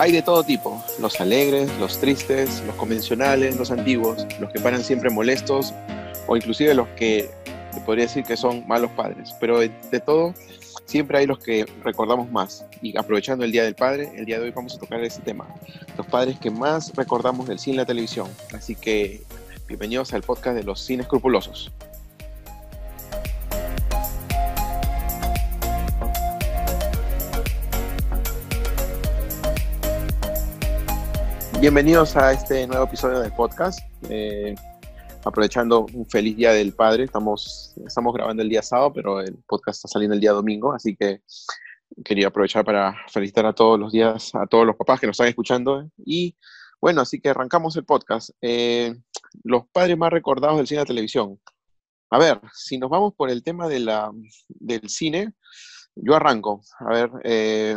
Hay de todo tipo, los alegres, los tristes, los convencionales, los antiguos, los que paran siempre molestos o inclusive los que podría decir que son malos padres. Pero de, de, todo, siempre hay los que recordamos más. Y aprovechando el Día del Padre, el día de hoy vamos a tocar ese tema. Los padres que más recordamos del cine y la televisión. Así que bienvenidos al podcast de los cines escrupulosos. Bienvenidos a este nuevo episodio del podcast. Eh, aprovechando un feliz día del padre, estamos, estamos grabando el día sábado, pero el podcast está saliendo el día domingo, así que quería aprovechar para felicitar a todos los días, a todos los papás que nos están escuchando. Y bueno, así que arrancamos el podcast. Eh, los padres más recordados del cine la televisión. A ver, si nos vamos por el tema de la, del cine, yo arranco. A ver, eh,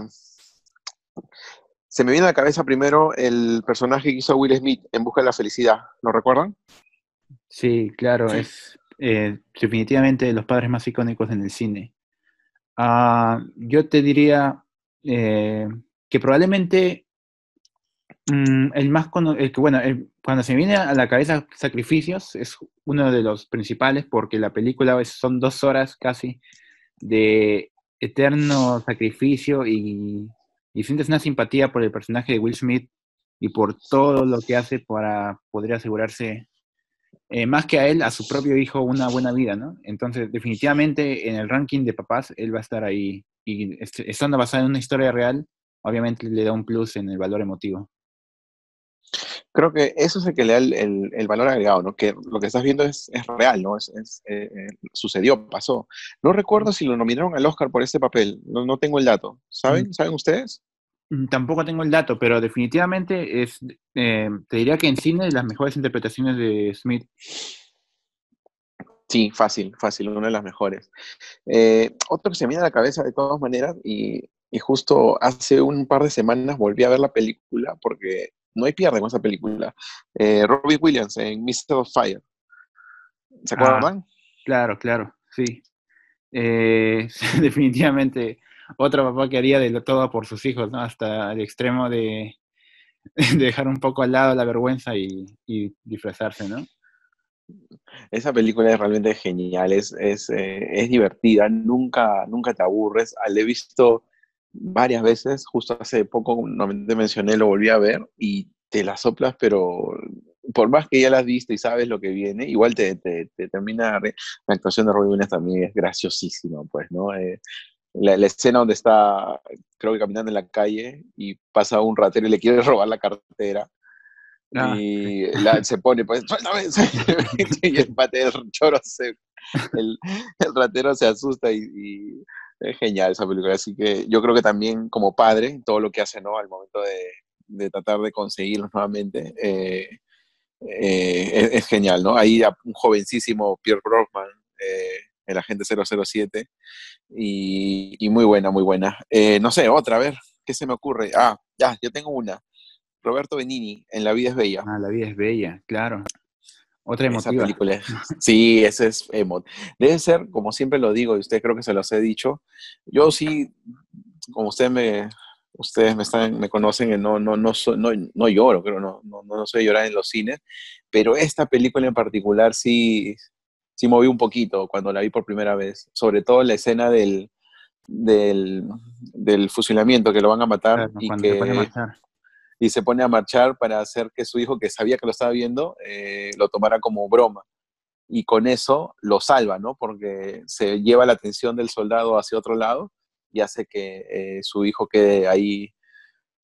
se me viene a la cabeza primero el personaje que hizo Will Smith en Busca de la Felicidad. ¿Lo recuerdan? Sí, claro, sí. es eh, definitivamente de los padres más icónicos en el cine. Uh, yo te diría eh, que probablemente mm, el más el que, bueno, el, cuando se me viene a la cabeza Sacrificios es uno de los principales porque la película son dos horas casi de eterno sacrificio y y sientes una simpatía por el personaje de Will Smith y por todo lo que hace para poder asegurarse, eh, más que a él, a su propio hijo, una buena vida, ¿no? Entonces, definitivamente en el ranking de papás, él va a estar ahí. Y estando basado en una historia real, obviamente le da un plus en el valor emotivo. Creo que eso es el que le da el, el, el valor agregado, ¿no? Que lo que estás viendo es, es real, ¿no? Es, es eh, sucedió, pasó. No recuerdo si lo nominaron al Oscar por este papel, no, no tengo el dato. ¿Saben? Mm. ¿Saben ustedes? Tampoco tengo el dato, pero definitivamente es, eh, te diría que en cine las mejores interpretaciones de Smith. Sí, fácil, fácil, una de las mejores. Eh, otro que se me viene a la cabeza de todas maneras, y, y justo hace un par de semanas volví a ver la película porque no hay pierde con esa película. Eh, Robbie Williams en Mr. of Fire. ¿Se acuerdan? Ah, claro, claro, sí. Eh, definitivamente otro papá que haría de todo por sus hijos, ¿no? Hasta el extremo de, de dejar un poco al lado la vergüenza y, y, disfrazarse, ¿no? Esa película es realmente genial, es, es, eh, es divertida, nunca, nunca te aburres. La he visto varias veces, justo hace poco, no te mencioné, lo volví a ver y te la soplas, pero por más que ya la has visto y sabes lo que viene, igual te, te, te termina, la actuación de Robin Williams también es graciosísima, pues, ¿no? Eh, la, la, escena donde está, creo que caminando en la calle y pasa un ratero y le quiere robar la cartera. Ah, y la, se pone, pues, y el pate del choro se, el, el ratero se asusta y, y es genial esa película, así que yo creo que también como padre, todo lo que hace, ¿no? Al momento de, de tratar de conseguirlos nuevamente, eh, eh, es, genial, ¿no? Ahí un jovencísimo Pierre Brosnan, eh, el agente 007, y, y, muy buena, muy buena. Eh, no sé, otra, a ver, ¿qué se me ocurre? Ah, ya, yo tengo una. Roberto Benini, en La vida es bella. Ah, La vida es bella, claro. Otra emotiva. Esa película. Sí, ese es emo. Debe ser, como siempre lo digo, y usted creo que se los he dicho, yo sí, como usted me, ustedes me, están, me conocen, no, no, no, no, no lloro, creo, no, no, no soy llorar en los cines, pero esta película en particular sí, sí moví un poquito cuando la vi por primera vez, sobre todo la escena del, del, del fusilamiento, que lo van a matar claro, y que... y se pone a marchar para hacer que su hijo, que sabía que lo estaba viendo, eh, lo tomara como broma. Y con eso lo salva, ¿no? Porque se lleva la atención del soldado hacia otro lado y hace que eh, su hijo quede ahí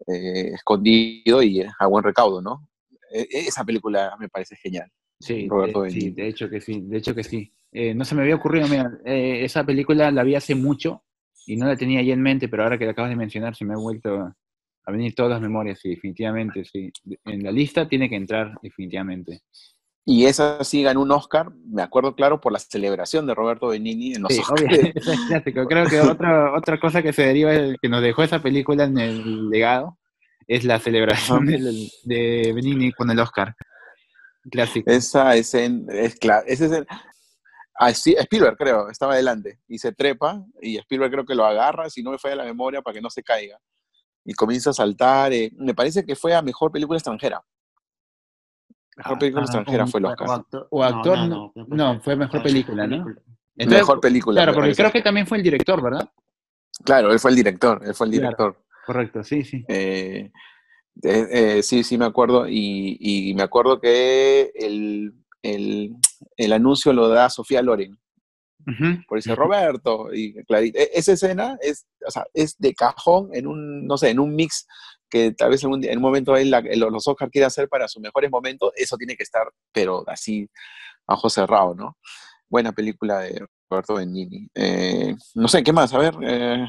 eh, escondido y a buen recaudo, ¿no? E esa película me parece genial. Sí, Roberto de, sí, de hecho que sí, de hecho que sí. Eh, no se me había ocurrido, mira, esa película la vi hace mucho y no la tenía ya en mente, pero ahora que la acabas de mencionar se me ha vuelto a venir todas las memorias, sí, definitivamente, sí. En la lista tiene que entrar, definitivamente. Y esa sí ganó un Oscar, me acuerdo claro, por la celebración de Roberto Benini en los sí, Oscars. Es. Creo que otra, otra cosa que se deriva, que nos dejó esa película en el legado, es la celebración de, de Benini con el Oscar. Clásico. Esa es en, es es el, ah, sí, Spielberg creo, estaba adelante, y se trepa, y Spielberg creo que lo agarra, si no me falla la memoria, para que no se caiga y comienza a saltar. eh, me parece que fue a mejor película extranjera. Mejor película Ah, extranjera un- fue el Oscar. actor- O actor, no, no, fue mejor película, ¿no? Entonces, mejor película. Claro, porque creo que también fue el director, ¿verdad? Claro, él fue el director, él fue el Claro. director. Correcto, sí, sí. Eh, eh, eh, sí, sí me acuerdo. Y, y me acuerdo que el, el, el anuncio lo da Sofía Loren. Por dice Roberto y Clarita. E- Esa escena es, o sea, es de cajón en un, no sé, en un mix que tal vez algún día- en un momento él, la- los Oscars quiere hacer para sus mejores momentos, eso tiene que estar, pero así, a ojo cerrado, ¿no? Buena película de Roberto Benigni. Eh, no sé, ¿qué más? A ver, eh,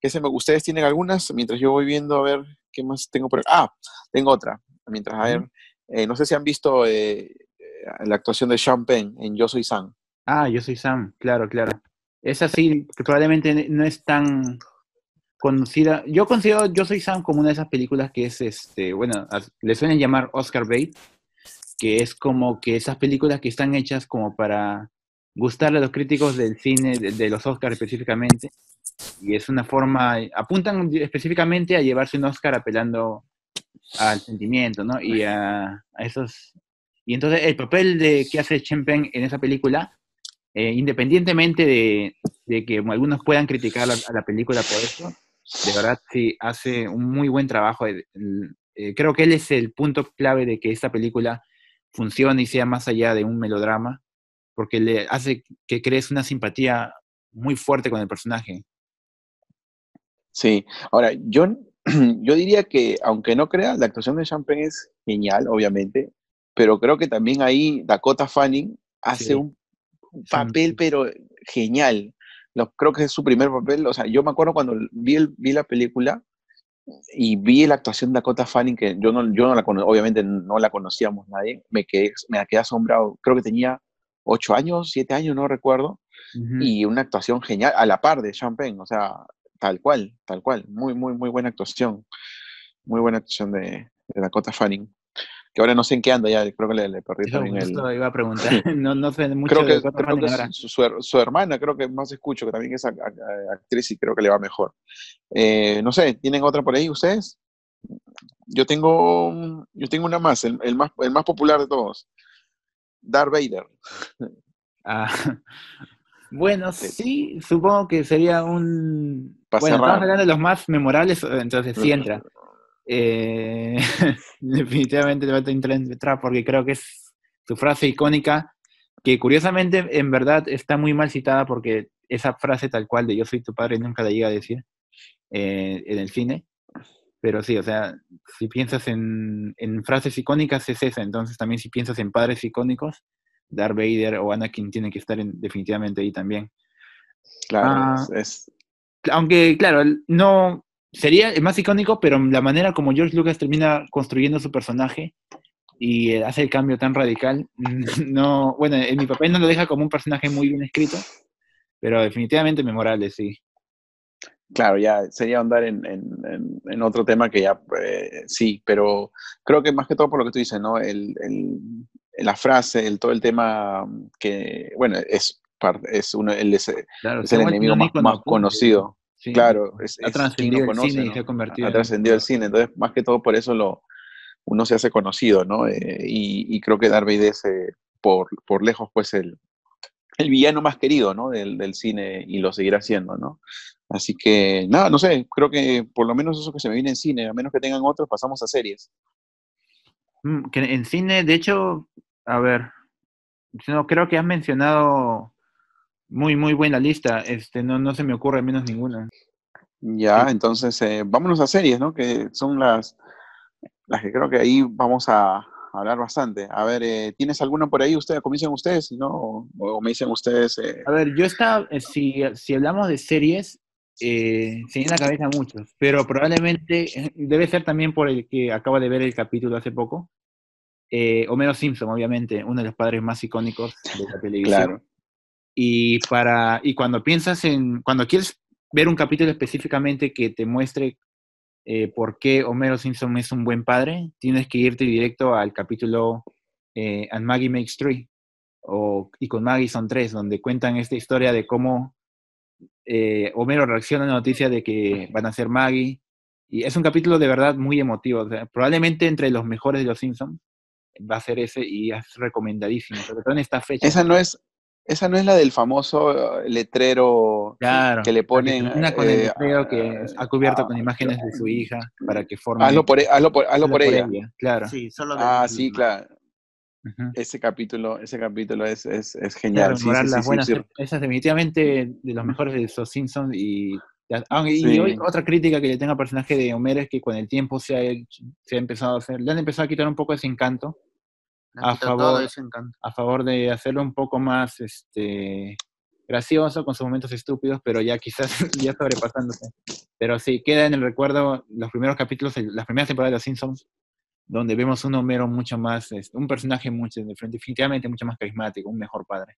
¿qué se me, ¿ustedes tienen algunas? Mientras yo voy viendo, a ver, ¿qué más tengo por Ah, tengo otra. Mientras, a ver, eh, no sé si han visto eh, eh, la actuación de Sean Penn en Yo Soy Sam. Ah, yo soy Sam, claro, claro. Esa sí, que probablemente no es tan conocida. Yo considero Yo soy Sam como una de esas películas que es, este, bueno, le suelen llamar Oscar bait, que es como que esas películas que están hechas como para gustarle a los críticos del cine, de, de los Oscars específicamente, y es una forma, apuntan específicamente a llevarse un Oscar apelando al sentimiento, ¿no? Y a, a esos... Y entonces el papel de que hace Chen Peng en esa película eh, independientemente de, de que algunos puedan criticar la- a la película por eso, de verdad sí hace un muy buen trabajo. Eh, eh, creo que él es el punto clave de que esta película funcione y sea más allá de un melodrama, porque le hace que crees una simpatía muy fuerte con el personaje. Sí, ahora, yo, yo diría que, aunque no crea, la actuación de Champagne es genial, obviamente, pero creo que también ahí Dakota Fanning hace Sí. un, papel, pero genial. Lo- creo que es su primer papel, o sea, yo me acuerdo cuando vi, el- vi la película y vi la actuación de Dakota Fanning, que yo no, yo no la cono- obviamente no la conocíamos nadie, me quedé, me quedé asombrado, creo que tenía ocho años, siete años, no recuerdo, y una actuación genial, a la par de Champagne, o sea, tal cual, tal cual, muy, muy, muy buena actuación, muy buena actuación de, de Dakota Fanning, que ahora no sé en qué anda, ya creo que le, le perdí también el... iba a preguntar. No, no sé mucho Creo de que, Dakota creo que su, su her- su hermana, creo que más escucho, que también es ac- actriz y creo que le va mejor. Eh, no sé, ¿tienen otra por ahí ustedes? Yo tengo, yo tengo una más, el, el más, el más popular de todos. Darth Vader. Ah, bueno, sí, supongo que sería un... Pa' bueno, cerrar. estamos hablando de los más memorables, entonces sí entra. Eh, definitivamente le va a entrar, porque creo que es su frase icónica, que curiosamente en verdad está muy mal citada porque esa frase tal cual de yo soy tu padre nunca la llega a decir eh, en el cine. Pero sí, o sea, si piensas en, en frases icónicas es esa, entonces también si piensas en padres icónicos, Darth Vader o Anakin tienen que estar en- definitivamente ahí también. Claro, Ah. es, Aunque, claro, no sería el más icónico, pero la manera como George Lucas termina construyendo su personaje y eh, hace el cambio tan radical, no, bueno, en mi papel no lo deja como un personaje muy bien escrito, pero definitivamente memorable, sí. claro, ya sería andar en, en- otro tema que ya, eh, sí, pero creo que más que todo por lo que tú dices, ¿no? El, el- la frase, el, todo el tema que, bueno, es, es, uno, el, es, Claro, es el enemigo más, más conocido. Sí. Claro, es, Ha trascendido el conoce, cine y ¿no? se ha convertido Ha en- trascendido el cine, entonces más que todo por eso lo, uno se hace conocido, ¿no? Eh, y, y creo que Vader es eh, por, por lejos, pues, el, el villano más querido, ¿no? Del, del cine y lo seguirá siendo, ¿no? Así que, nada, no sé, creo que por lo menos eso que se me viene en cine, a menos que tengan otros, pasamos a series. Mm, que en cine, de hecho, a ver, no, creo que has mencionado muy, muy buena lista, este, no, no se me ocurre menos ninguna. Ya, Sí. entonces, eh, vámonos a series, ¿no? Que son las, las que creo que ahí vamos a hablar bastante. A ver, eh, ¿tienes alguna por ahí? Ustedes, comiencen ustedes, ¿no? O, o me dicen ustedes. eh, A ver, yo estaba, eh, si, si hablamos de series, eh, se me viene a la cabeza muchos, pero probablemente eh, debe ser también por el que acabo de ver el capítulo hace poco. Homero Simpson, obviamente, uno de los padres más icónicos de la televisión. Claro. Y, para, y cuando piensas en, cuando quieres ver un capítulo específicamente que te muestre eh, por qué Homero Simpson es un buen padre, tienes que irte directo al capítulo eh, And Maggie Makes Three, o, y con Maggie son tres, donde cuentan esta historia de cómo eh, Homero reacciona a la noticia de que van a ser Maggie, Y es un capítulo de verdad muy emotivo. probablemente entre los mejores de los Simpsons va a ser ese y es recomendadísimo, sobre todo en esta fecha. Esa no es, esa no es la del famoso eh, letrero que le ponen. Una con el eh, letrero que ha cubierto con imágenes de su hija para que forme. Hazlo por, e, hazlo por, hazlo por, ella. Claro. Sí, solo ah, sí, claro. Ese capítulo, ese capítulo es, es, es genial. sí, sí, buenas, esa es definitivamente de los mejores de esos Simpsons y y otra crítica que le tengo al personaje de Homero es que con el tiempo se ha, se ha empezado a hacer, le han empezado a quitar un poco ese encanto. A favor, a favor de hacerlo un poco más este, gracioso con sus momentos estúpidos, pero ya quizás ya sobrepasándose. Pero sí, queda en el recuerdo los primeros capítulos, las primeras temporadas de Los Simpsons, donde vemos un Homero mucho más, este, un personaje mucho, definitivamente mucho más carismático, un mejor padre.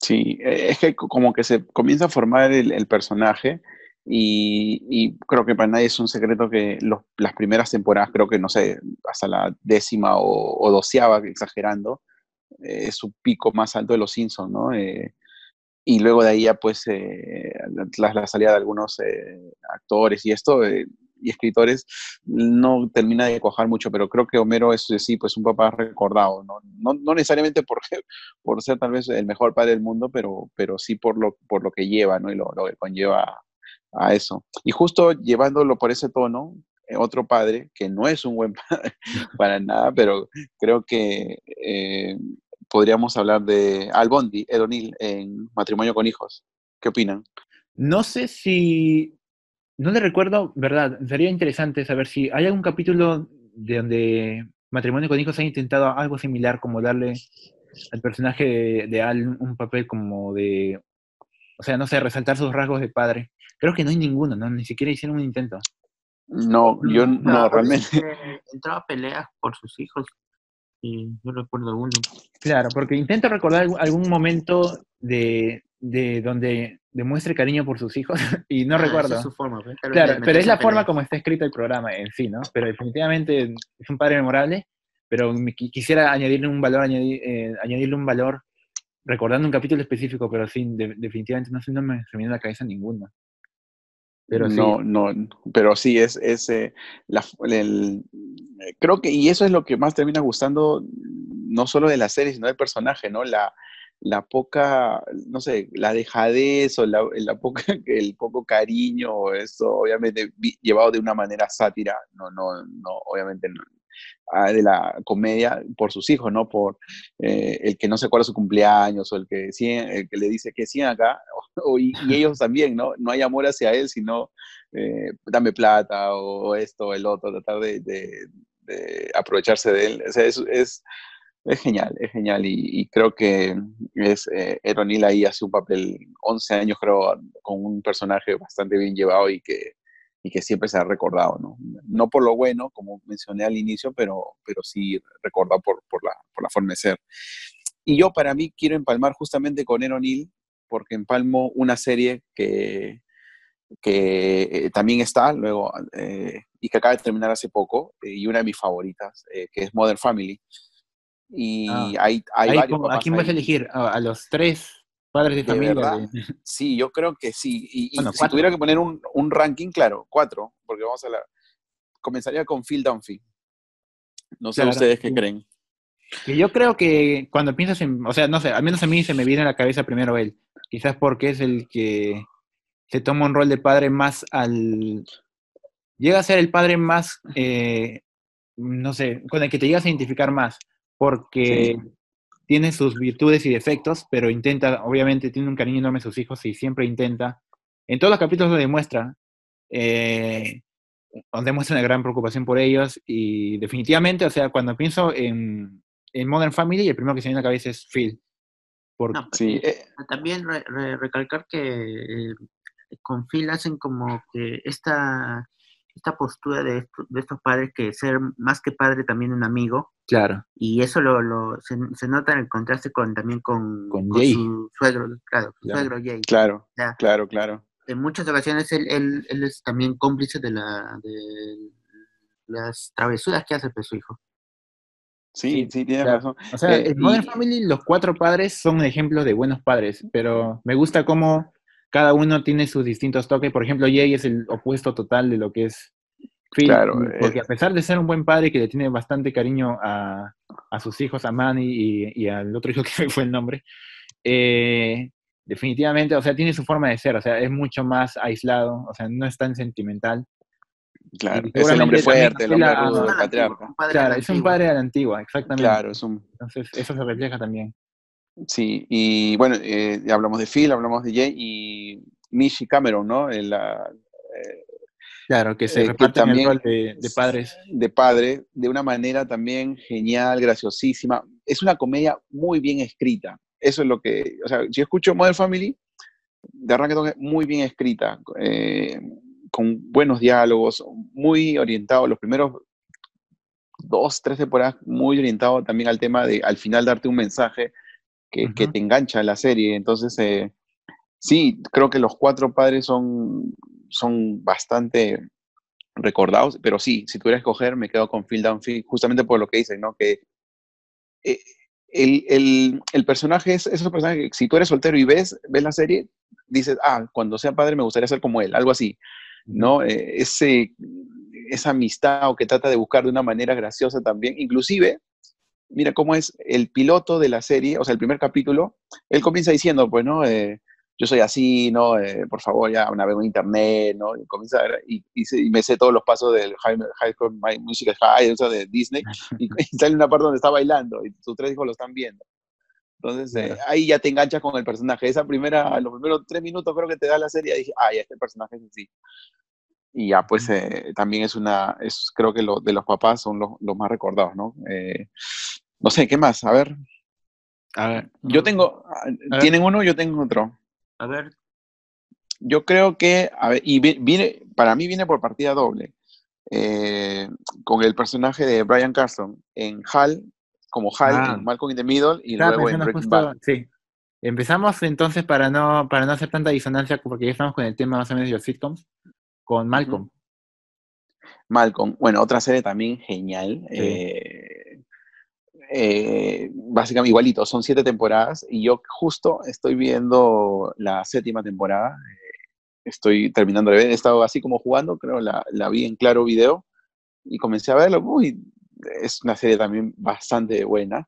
Sí, e, es que como que se comienza a formar el, personaje y, creo que para nadie es un secreto que las primeras temporadas, creo que no sé, hasta la décima o, doceava, exagerando, eh, es su pico más alto de los Simpsons, ¿no? Eh, y luego de ahí ya pues eh, la, la, salida de algunos actores y esto y escritores no termina de cuajar mucho, pero creo que Homero es sí, pues un papá recordado, no, no, no necesariamente por, por ser tal vez el mejor padre del mundo, pero, pero sí por lo, por lo que lleva, ¿no? Y lo, lo que conlleva a eso. Y justo llevándolo por ese tono, eh, otro padre, que no es un buen padre para nada, pero creo que eh, podríamos hablar de Al Bondi, Ed O'Neill, en Matrimonio con Hijos. ¿Qué opinan? No sé si no le recuerdo, ¿verdad? Sería interesante saber si hay algún capítulo de donde Matrimonio con Hijos ha intentado algo similar, como darle al personaje de, Al un papel como de, o sea, no sé, resaltar sus rasgos de padre. Creo que no hay ninguno, ¿no? Ni siquiera hicieron un intento. No, yo no, realmente. Entraba a peleas por sus hijos y yo recuerdo uno. Claro, porque intento recordar algún momento de, de donde demuestre cariño por sus hijos y no ah, recuerdo. Es su forma, pues, claro, pero es la forma como está escrito el programa en sí, ¿no? Pero definitivamente es un padre memorable, pero quisiera añadirle un valor, eh, añadirle un valor recordando un capítulo específico, pero sí, definitivamente no, no me se me viene a la cabeza ninguno. Pero no, no, pero sí, es, es eh, la, el, creo que, y eso es lo que más termina gustando, no solo de la serie, sino del personaje, ¿no? La, la poca, no sé, la dejadez o la, la poca, el poco cariño, eso obviamente llevado de una manera sátira, no, no, no, obviamente no, de la comedia por sus hijos, ¿no? Por eh, el que no se acuerda su cumpleaños o el que, el que le dice que sí acá, y, ellos también, ¿no? No hay amor hacia él, sino eh, dame plata o esto o el otro, tratar de, de, aprovecharse de él. O sea, es, es es genial, es genial y, creo que es eh, ahí hace un papel 11 años creo con un personaje bastante bien llevado y que, y que siempre se ha recordado, ¿no? No por lo bueno, como mencioné al inicio, pero, pero sí recordado por, por, la, por la forma de ser. Y yo para mí quiero empalmar justamente con Ed porque empalmo una serie que, que eh, también está luego eh, y que acaba de terminar hace poco eh, y una de mis favoritas, que es Modern Family y ah, hay, hay varios ¿A quién vas a elegir? ¿A, los tres padres de, familia? Sí, yo creo que sí. Y, si tuviera que poner un, un, ranking, claro, cuatro, porque vamos a la... Comenzaría con Phil Dunphy. No sé ustedes qué creen. Y yo creo que cuando piensas en, o sea, no sé, al menos a mí se me viene a la cabeza primero él. Quizás porque es el que se toma un rol de padre más al... Llega a ser el padre más, eh, no sé, con el que te llegas a identificar más porque tiene sus virtudes y defectos, pero intenta, obviamente tiene un cariño enorme a sus hijos y siempre intenta, en todos los capítulos lo demuestra, eh, demuestra una gran preocupación por ellos y definitivamente, o sea, cuando pienso en, Modern Family, el primero que se me viene a la cabeza es Phil. sí. Eh, también recalcar que eh, con Phil hacen como que esta esta postura de, de, estos padres que ser más que padre también un amigo. Claro. Y eso lo, lo se, nota en el contraste con también con, con, su suegro, claro, su suegro Jay. Claro, claro, claro. En muchas ocasiones él, él, él, es también cómplice de, la, de las travesuras que hace pues, su hijo. Sí, sí, tiene razón. O sea, eh, en Modern Family los cuatro padres son ejemplos de buenos padres, pero me gusta cómo cada uno tiene sus distintos toques. Por ejemplo, Jay es el opuesto total de lo que es claro, porque a pesar de ser un buen padre que le tiene bastante cariño a, sus hijos, a Manny y, al otro hijo que fue el nombre, eh, definitivamente, o sea, tiene su forma de ser, o sea, es mucho más aislado, o sea, no es tan sentimental. Claro, es el hombre fuerte, el hombre rudo, el patriarca. Claro, es un padre de la antigua, exactamente. Claro, es un... Entonces, eso se refleja también. Sí, y bueno, eh, hablamos de Phil, hablamos de Jay y Mishi Cameron, ¿no? La, eh, claro, que se eh, reparte también, el rol de, de, padres. De padre, de una manera también genial, graciosísima. Es una comedia muy bien escrita. Eso es lo que, o sea, si escucho Modern Family, de arranque muy bien escrita, eh, con buenos diálogos, muy orientado, los primeros dos, tres temporadas, muy orientado también al tema de al final darte un mensaje que, que te engancha en la serie. Entonces, eh, sí, creo que los cuatro padres son, son bastante recordados, pero sí, si tuviera que escoger, me quedo con Phil Dunphy, justamente por lo que dicen, ¿no? Que eh, el, el, personaje es esos personajes que si tú eres soltero y ves, ves la serie, dices, ah, cuando sea padre me gustaría ser como él, algo así, ¿no? Eh, ese, esa amistad o que trata de buscar de una manera graciosa también, inclusive, mira cómo es el piloto de la serie, o sea, el primer capítulo, él comienza diciendo, pues, ¿no? Eh, yo soy así, ¿no? Eh, por favor, ya navego en internet, ¿no? Y comienza a ver, y, y, me sé todos los pasos del High, high School Musical High, o sea, de Disney, y, sale una parte donde está bailando, y sus tres hijos lo están viendo. Entonces, eh, ahí ya te enganchas con el personaje. Esa primera, los primeros tres minutos creo que te da la serie, dije, ah, ya este personaje es así. Y ya, pues, eh, también es una, es, creo que lo, de los papás son los, los más recordados, ¿no? No sé, ¿qué más? A ver. A ver. Yo tengo, ¿tienen uno? Yo tengo otro. A ver. Yo creo que, a ver, y viene, para mí viene por partida doble. Eh, con el personaje de Brian Carson en Hal, como Hal, ah. en Malcolm in the Middle, y luego en Breaking Bad. Sí. Empezamos entonces para no, para no hacer tanta disonancia, porque ya estamos con el tema más o menos de los sitcoms, con Malcolm. Malcolm, bueno, otra serie también genial. Eh, eh, básicamente igualito, son siete temporadas y yo justo estoy viendo la séptima temporada. Eh, estoy terminando de ver, he estado así como jugando, creo, la, la vi en claro video y comencé a verlo. Uy, es una serie también bastante buena.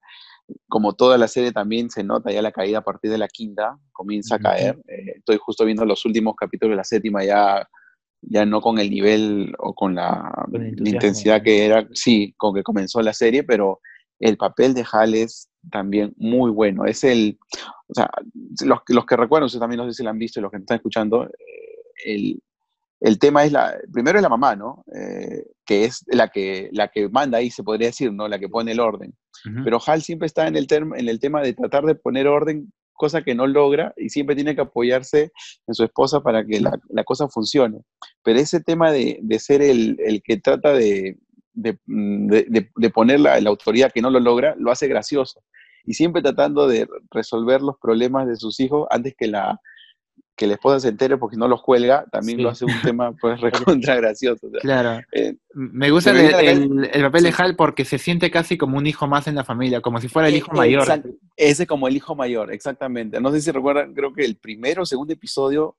Como toda la serie también se nota ya la caída a partir de la quinta, comienza a caer. Eh, estoy justo viendo los últimos capítulos de la séptima ya ya no con el nivel o con la intensidad que era, sí, con que comenzó la serie, pero el papel de Hal es también muy bueno. Es el, o sea, los, los que recuerdan, ustedes también no sé si lo han visto y los que están escuchando, eh, el, tema es la, primero es la mamá, ¿no? Eh, que es la que, la que manda ahí, se podría decir, ¿no? La que pone el orden. Pero Hal siempre está en el, en el tema de tratar de poner orden, cosa que no logra, y siempre tiene que apoyarse en su esposa para que la, la cosa funcione. Pero ese tema de, de ser el, el que trata de, Mm, de, de, poner la, autoridad que no lo logra, lo hace gracioso. Y siempre tratando de resolver los problemas de sus hijos antes que la, que la esposa se entere porque no los cuelga, también lo hace un tema pues recontra gracioso. claro. Eh, Me gusta el, el, papel de Hal porque se siente casi como un hijo más en la familia, como si fuera el eh, hijo mayor. Ese como el hijo mayor, exactamente. No sé si recuerdan, creo que el primero o segundo episodio,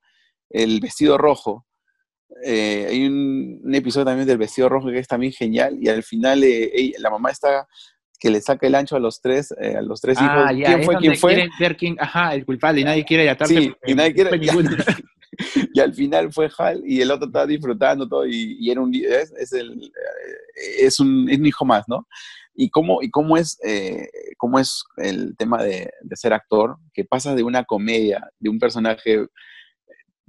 el vestido rojo, eh, hay un, episodio también del vestido rojo que es también genial y al final eh, la mamá está que le saca el ancho a los tres, eh, a los tres ah, hijos. ¿Quién fue? ¿Quién fue? Ver quién, ajá, el culpable y nadie quiere atarse. Sí, y nadie quiere. y al final fue Hal y el otro estaba disfrutando todo y, era un es, es, el, es, un, es un hijo más, ¿no? Y cómo, y cómo, es, cómo es el tema de, de, ser actor, que pasa de una comedia, de un personaje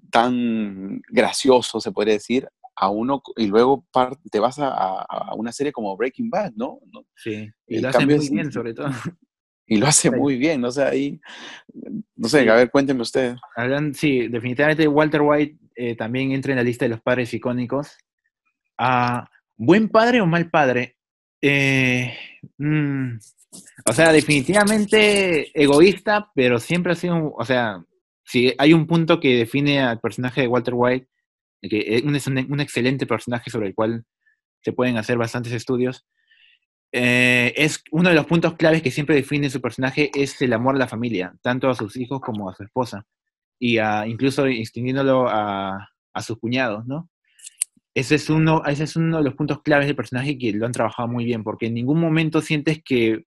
tan gracioso, se puede decir, a uno y luego te vas a, una serie como Breaking Bad, ¿no? Sí, y, lo hace muy bien sobre todo. Y lo hace muy bien, o sea, ahí, no sé, a ver, cuéntenme usted. sí, definitivamente Walter White eh, también entra en la lista de los padres icónicos. Ah, ¿Buen padre o mal padre? Eh, mm, o sea, definitivamente egoísta, pero siempre ha sido, o sea, si hay un punto que define al personaje de Walter White, que es un, excelente personaje sobre el cual se pueden hacer bastantes estudios, eh, es uno de los puntos claves que siempre define su personaje es el amor a la familia, tanto a sus hijos como a su esposa, y incluso extendiéndolo a, sus cuñados, ¿no? ese es, uno, ese es uno de los puntos claves del personaje que lo han trabajado muy bien, porque en ningún momento sientes que,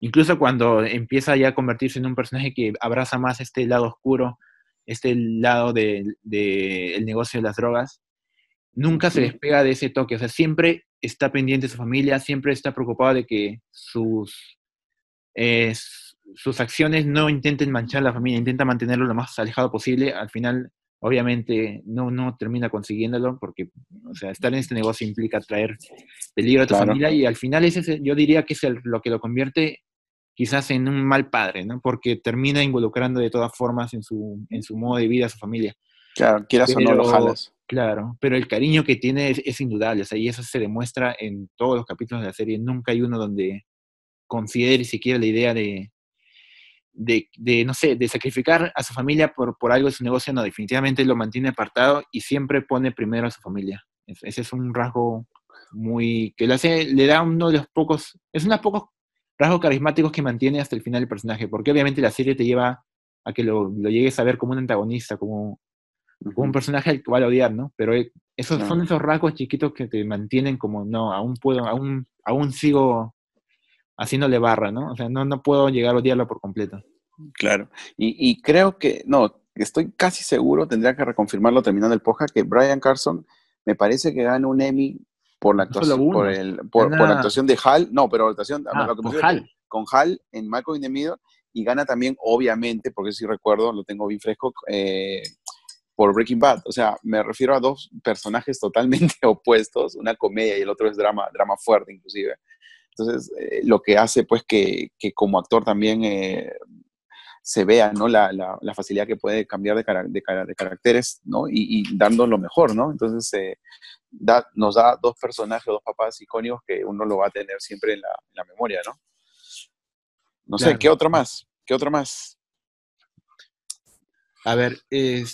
incluso cuando empieza ya a convertirse en un personaje que abraza más este lado oscuro, este lado del negocio de las drogas, nunca se despega de ese toque, o sea, siempre está pendiente de su familia, siempre está preocupado de que sus, eh, sus acciones no intenten manchar a la familia, intenta mantenerlo lo más alejado posible, al final obviamente no, no termina consiguiéndolo porque, o sea, estar en este negocio implica traer peligro a tu familia y al final ese, yo diría que es lo que lo convierte quizás en un mal padre, ¿no? Porque termina involucrando de todas formas en su, en su modo de vida a su familia. Claro, quieras o no lo jalas. Claro, pero el cariño que tiene es, indudable, o sea, y eso se demuestra en todos los capítulos de la serie. Nunca hay uno donde considere siquiera la idea de, de, de, no sé, de sacrificar a su familia por, por algo de su negocio, no, definitivamente lo mantiene apartado y siempre pone primero a su familia. Ese es un rasgo muy, que le hace, le da uno de los pocos, es uno de los pocos rasgos carismáticos que mantiene hasta el final el personaje, porque obviamente la serie te lleva a que lo, lo llegues a ver como un antagonista, como un personaje al que va a odiar, ¿no? Pero eh, esos son esos rasgos chiquitos que te mantienen como, no, aún puedo, aún, aún sigo haciéndole barra, ¿no? O sea, no, no puedo llegar a odiarlo por completo. Claro, y, creo que, no, estoy casi seguro, tendría que reconfirmarlo terminando el poja, que Brian Carson me parece que gana un Emmy por la actuación, por, el, por, la actuación de Hal, no, pero la actuación ah, con, Hal. con Hal en Malcolm in the Middle, y gana también, obviamente, porque si recuerdo, lo tengo bien fresco, eh, por Breaking Bad. O sea, me refiero a dos personajes totalmente opuestos, una comedia y el otro es drama, drama fuerte inclusive. Entonces, eh, lo que hace pues que, que como actor también eh, se vea ¿no? La, la, facilidad que puede cambiar de, de, de caracteres ¿no? y, y, dando lo mejor, ¿no? Entonces, eh, da, nos da dos personajes, dos papás icónicos que uno lo va a tener siempre en la, en la memoria, ¿no? No sé, ¿qué otro más? ¿Qué otro más? A ver, eh,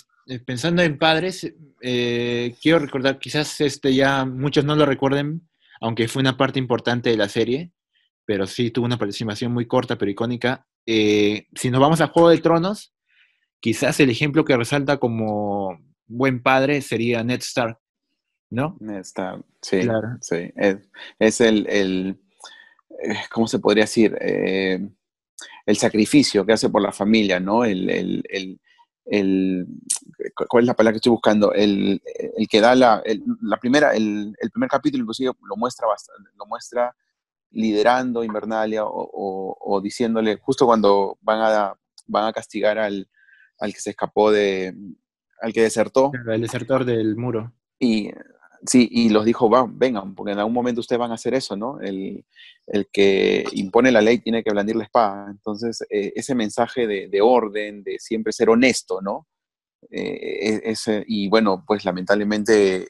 pensando en padres, eh, quiero recordar, quizás este ya muchos no lo recuerden, aunque fue una parte importante de la serie, pero sí tuvo una participación muy corta pero icónica. Eh, si nos vamos a Juego de Tronos, quizás el ejemplo que resalta como buen padre sería Ned Stark, ¿no? Stark, sí, claro. sí. Es, el, el, ¿cómo se podría decir? el sacrificio que hace por la familia, ¿no? el, el el, ¿cuál es la palabra que estoy buscando? El, el que da la, la primera, el, el, primer capítulo inclusive lo muestra bastante, lo muestra liderando Invernalia o, o, diciéndole, justo cuando van a, van a castigar al, al que se escapó de, al que desertó. El desertor del muro. Y Sí, y los dijo, van, vengan, porque en algún momento ustedes van a hacer eso, ¿no? El, que impone la ley tiene que blandir la espada. Entonces, eh, ese mensaje de, orden, de siempre ser honesto, ¿no? Eh, e, y bueno, pues lamentablemente eh,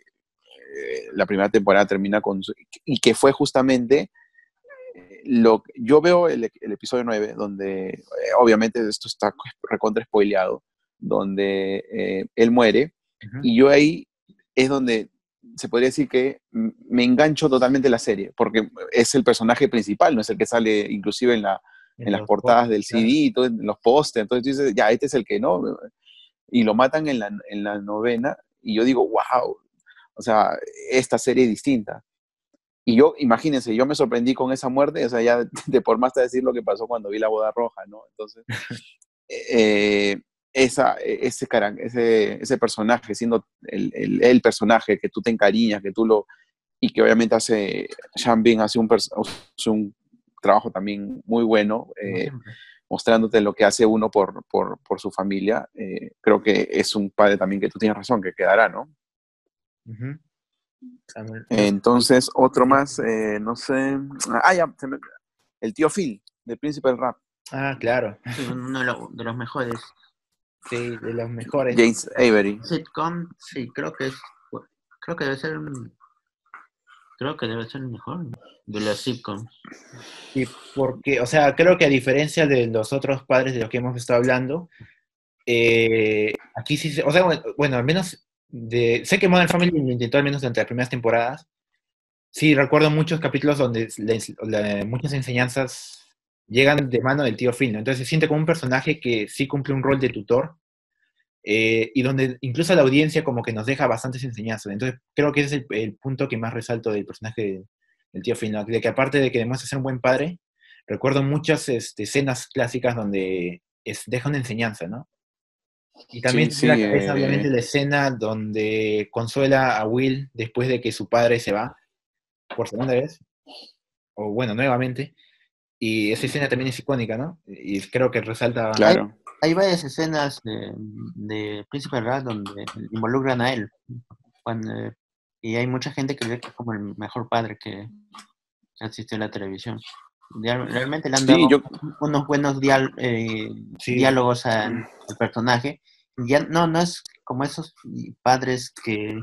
la primera temporada termina con... Y que fue justamente... Lo, yo veo el, episodio 9, donde obviamente esto está recontra spoileado, donde él muere, y yo ahí es donde se podría decir que me engancho totalmente la serie, porque es el personaje principal, no es el que sale inclusive en, la, en, las portadas del CD, y todo, en los pósters, entonces dices, ya, este es el que no, y lo matan en la, en la novena, y yo digo, wow, o sea, esta serie es distinta. Y yo, imagínense, yo me sorprendí con esa muerte, o sea, ya de por más te decir lo que pasó cuando vi la boda roja, ¿no? Entonces, eh, esa, e, ese, ese, ese personaje, siendo el, el, personaje que tú te encariñas, que tú lo... Y que obviamente hace, Sean Bean hace un, un trabajo también muy bueno, eh, mostrándote lo que hace uno por, por, por su familia. Eh, creo que es un padre también que tú tienes razón, que quedará, ¿no? Entonces, otro más, eh, no sé. Ah, ya, el tío Phil, de Príncipe del Rap. Ah, claro. uno de los mejores. Sí, de los mejores. James Avery. Sitcom, sí, creo que es, creo que debe ser, creo que debe ser el mejor de los sitcoms. Y porque, o sea, creo que a diferencia de los otros padres de los que hemos estado hablando, eh, aquí sí, o sea, bueno, al menos de, sé que Modern Family lo intentó al menos durante las primeras temporadas. Sí, recuerdo muchos capítulos donde muchas enseñanzas llegan de mano del tío Phil, Entonces se siente como un personaje que sí cumple un rol de tutor, eh, y donde incluso la audiencia como que nos deja bastantes enseñanzas. Entonces creo que ese es el, punto que más resalto del personaje del tío Phil, de que aparte de que demuestra ser un buen padre, recuerdo muchas este, escenas clásicas donde es, deja una enseñanza, ¿no? Y también sí, eh, obviamente la escena donde consuela a Will después de que su padre se va por segunda vez, o bueno, nuevamente, y esa escena también es icónica, ¿no? Y creo que resalta... Claro. Hay, varias escenas de, de Príncipe Rad donde involucran a él, y hay mucha gente que ve que es como el mejor padre que, asistió a la televisión. Realmente le han dado unos buenos eh, diálogos al, personaje. Ya, no, no es como esos padres que,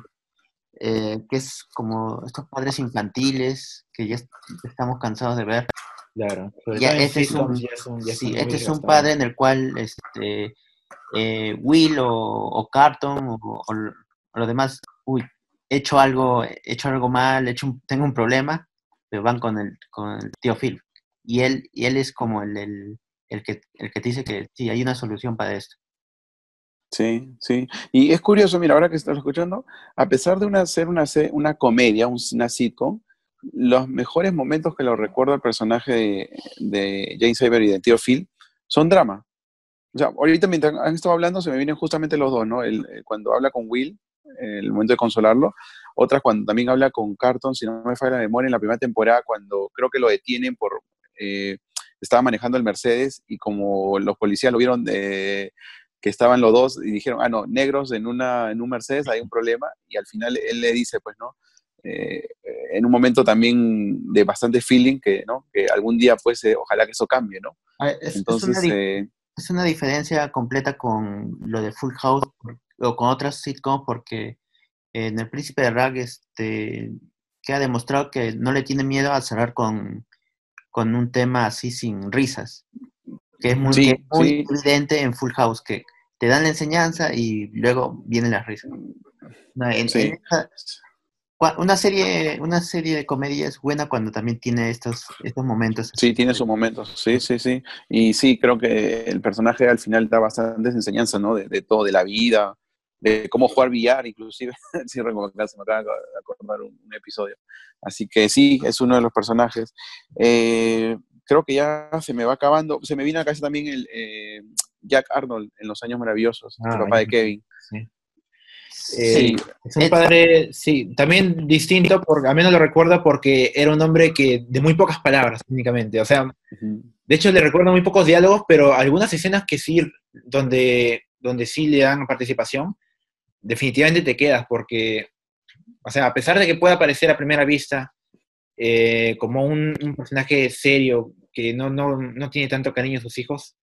eh, que es como estos padres infantiles que ya estamos cansados de ver. Claro, ya este es un, sí, este es un padre en el cual este, eh, Will o, Carton o, o, lo demás, uy, he hecho algo, he hecho algo mal, he hecho tengo un problema, pero van con el, con el tío Phil y él, y él es como el, el, el, que, el que te dice que sí, hay una solución para esto. Sí, sí. Y es curioso, mira, ahora que estás escuchando, a pesar de una, ser una, una comedia, una sitcom, los mejores momentos que lo recuerdo al personaje de, de James Avery y de Tío Phil son drama. O sea, ahorita mientras han estado hablando se me vienen justamente los dos, ¿no? El, cuando habla con Will, el momento de consolarlo, otras cuando también habla con Carton, si no me falla la memoria, en la primera temporada, cuando creo que lo detienen por, eh, estaba manejando el Mercedes y como los policías lo vieron que estaban los dos y dijeron, ah, no, negros en, una, en un Mercedes hay un problema y al final él le dice, pues, ¿no? Eh, en un momento también de bastante feeling que, ¿no? que algún día pues ojalá que eso cambie, ¿no? Ah, es, Entonces, eh, es una, diferencia completa con lo de Full House o con otras sitcoms porque en El Príncipe de Rag este, que ha demostrado que no le tiene miedo a cerrar con, con un tema así sin risas, que es muy, evidente en Full House, que te dan la enseñanza y luego vienen las risas. Una serie una serie de comedia es buena cuando también tiene estos estos momentos sí tiene sus momentos sí sí sí y sí creo que el personaje al final da bastantes enseñanzas no de, de todo de la vida de cómo jugar billar, inclusive, si me acaba de acordar un, episodio. Así que sí, es uno de los personajes. Eh, creo que ya se me va acabando, se me viene a cabeza también el eh, Jack Arnold en Los Años Maravillosos, el ah, papá de Kevin. Sí. Eh, es un padre, sí, también distinto, porque a mí no lo recuerdo porque era un hombre que de muy pocas palabras únicamente, o sea, de hecho le recuerdo muy pocos diálogos, pero algunas escenas que sí, donde, donde sí le dan participación, definitivamente te quedas porque, o sea, a pesar de que pueda parecer a primera vista eh, como un, personaje serio que no, no, no, tiene tanto cariño a sus hijos,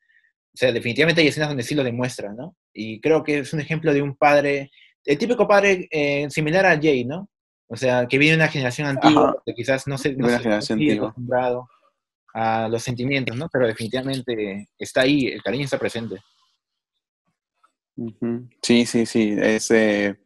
o sea, definitivamente hay escenas donde sí lo demuestra, ¿no? Y creo que es un ejemplo de un padre, el típico padre eh, similar a Jay, ¿no? O sea, que viene de una generación antigua, que quizás no se, no se acostumbrado a los sentimientos, ¿no? Pero definitivamente está ahí, el cariño está presente. Sí, sí, sí. Es, eh,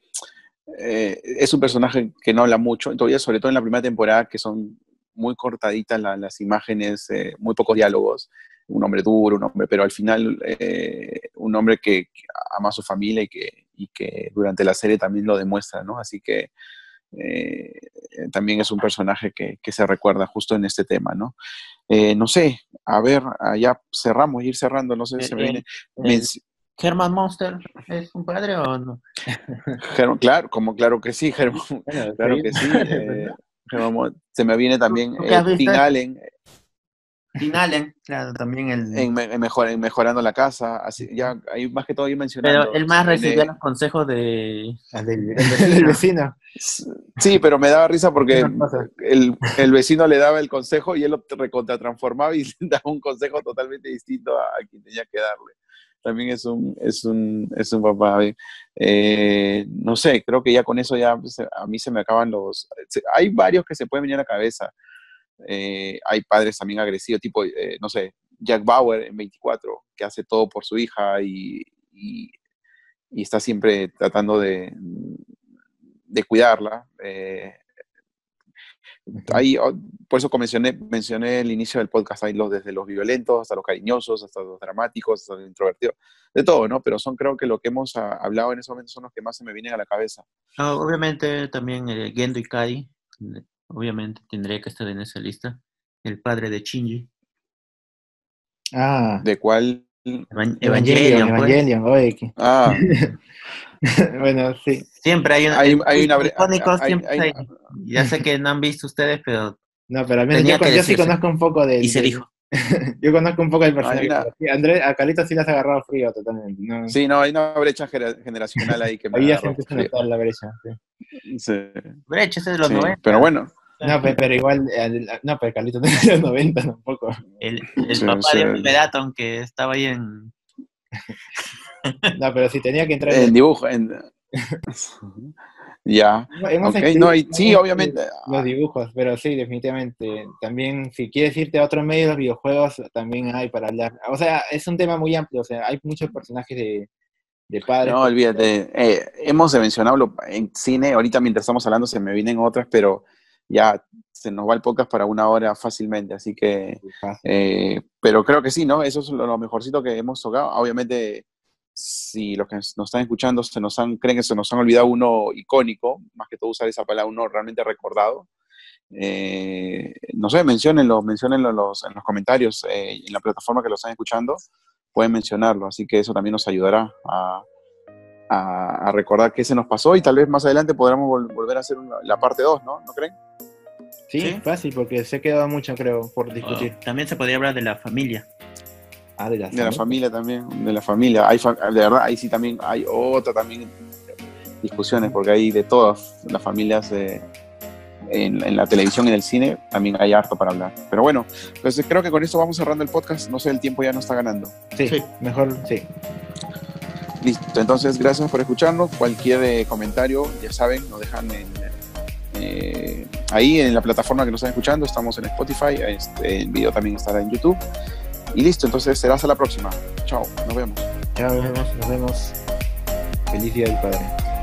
eh, es un personaje que no habla mucho, todavía sobre todo en la primera temporada, que son muy cortaditas las imágenes, eh, muy pocos diálogos. Un hombre duro, un hombre, pero al final un hombre que, ama a su familia y que, y que durante la serie también lo demuestra, ¿no? Así que también es un personaje que, que, se recuerda justo en este tema, ¿no? no sé, a ver, ya cerramos, ir cerrando, no sé si se me viene. ¿Herman Monster es un padre o no? claro, como claro que sí, Herman, claro que sí. Eh, se me viene también eh, Tim Allen. Allen, claro, también el... En, mejorando la casa, así, ya hay más que todo ir mencionando. Pero él más recibía los consejos de, ah, del, vecino. Sí, pero me daba risa porque el, el, vecino le daba el consejo y él lo recontratransformaba y daba un consejo totalmente distinto a quien tenía que darle también es un, es un, es un papá. Eh, no sé, creo que ya con eso ya a mí se me acaban los... Hay varios que se pueden venir a la cabeza. Eh, hay padres también agresivos, tipo, eh, no sé, Jack Bauer en 24, que hace todo por su hija y, y, está siempre tratando de, de cuidarla. Ahí, oh, por eso mencioné, mencioné el inicio del podcast, hay los desde los violentos hasta los cariñosos, hasta los dramáticos, hasta los introvertidos, de todo, ¿no? Pero son creo que lo que hemos ah, hablado en ese momento son los que más se me vienen a la cabeza. Ah, obviamente también eh, Gendo Ikari, obviamente tendría que estar en esa lista. El padre de Shinji. Ah. ¿De cuál? Evangelion, Evangelion, pues. Ah. bueno, sí. Siempre hay, hay, hay una... Hay, ya sé que no han visto ustedes, pero... No, pero al menos yo, yo sí conozco un poco de... Y se dijo. yo conozco un poco del personaje. Andrés, a Carlitos sí le has agarrado frío totalmente. ¿no? Sí, no, hay una brecha generacional ahí que me Ahí ya se empieza a notar la brecha. Sí. Sí. Brecha, ese es de los sí, 90. Pero bueno. No, pero, igual, no, pero Carlitos no es de los 90 tampoco. El, el sí, papá sí. de Peraton que estaba ahí en... no, pero si tenía que entrar en... En dibujo, en... Ya. Okay. no, y, sí, obviamente. Los dibujos, pero sí, definitivamente. También, si quieres irte a otro medio, los videojuegos también hay para hablar. O sea, es un tema muy amplio. O sea, hay muchos personajes de, de padres. No, olvídate. Eh, hemos mencionado en cine. Ahorita, mientras estamos hablando, se me vienen otras, pero ya se nos va el podcast para una hora fácilmente. Así que. Eh, pero creo que sí, ¿no? Eso es lo mejorcito que hemos tocado. Obviamente si los que nos están escuchando se nos han, creen que se nos han olvidado uno icónico, más que todo usar esa palabra, uno realmente recordado, eh, no sé, menciónenlo, menciónenlo en los, en los comentarios, eh, en la plataforma que lo están escuchando, pueden mencionarlo, así que eso también nos ayudará a, a, a recordar qué se nos pasó y tal vez más adelante podremos vol volver a hacer una, la parte 2, ¿no? ¿No creen? Sí, sí, fácil, porque se ha quedado mucho, creo, por discutir. Oh, también se podría hablar de la familia. Ah, de, la, de la, familia también, de la familia. Hay, de verdad, ahí sí también hay otra también discusiones, porque hay de todas las familias eh, en, en, la televisión y en el cine, también hay harto para hablar. Pero bueno, entonces creo que con esto vamos cerrando el podcast. No sé, el tiempo ya no está ganando. Sí, sí. mejor sí. Listo, entonces gracias por escucharnos. Cualquier eh, comentario, ya saben, nos dejan en, eh, ahí en la plataforma que nos están escuchando. Estamos en Spotify, este, el video también estará en YouTube. Y listo, entonces será hasta la próxima. Chao, nos vemos. Chao, nos vemos. Nos vemos. Feliz Día del Padre.